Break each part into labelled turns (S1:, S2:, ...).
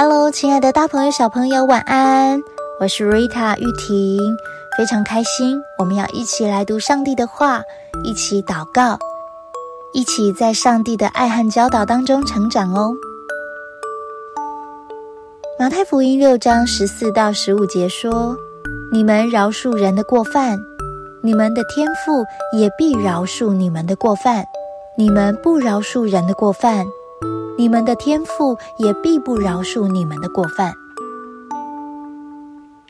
S1: Hello，亲爱的大朋友、小朋友，晚安！我是 Rita 玉婷，非常开心，我们要一起来读上帝的话，一起祷告，一起在上帝的爱和教导当中成长哦。马太福音六章十四到十五节说：“你们饶恕人的过犯，你们的天父也必饶恕你们的过犯；你们不饶恕人的过犯。”你们的天赋也必不饶恕你们的过犯。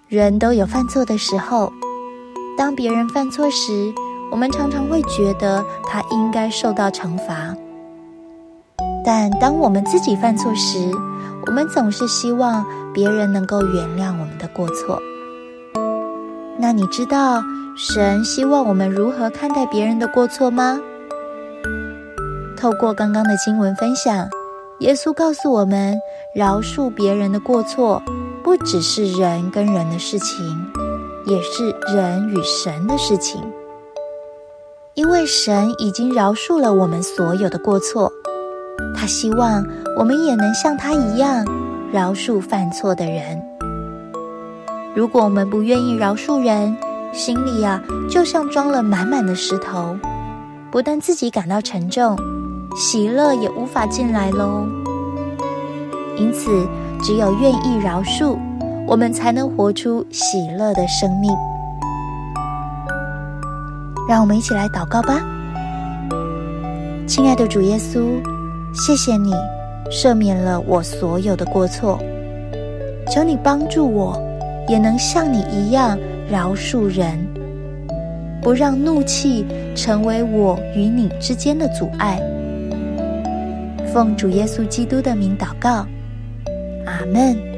S1: 人都有犯错的时候，当别人犯错时，我们常常会觉得他应该受到惩罚。但当我们自己犯错时，我们总是希望别人能够原谅我们的过错。那你知道神希望我们如何看待别人的过错吗？透过刚刚的经文分享。耶稣告诉我们，饶恕别人的过错，不只是人跟人的事情，也是人与神的事情。因为神已经饶恕了我们所有的过错，他希望我们也能像他一样饶恕犯错的人。如果我们不愿意饶恕人，心里啊就像装了满满的石头，不但自己感到沉重。喜乐也无法进来喽。因此，只有愿意饶恕，我们才能活出喜乐的生命。让我们一起来祷告吧，亲爱的主耶稣，谢谢你赦免了我所有的过错，求你帮助我，也能像你一样饶恕人，不让怒气成为我与你之间的阻碍。奉主耶稣基督的名祷告，阿门。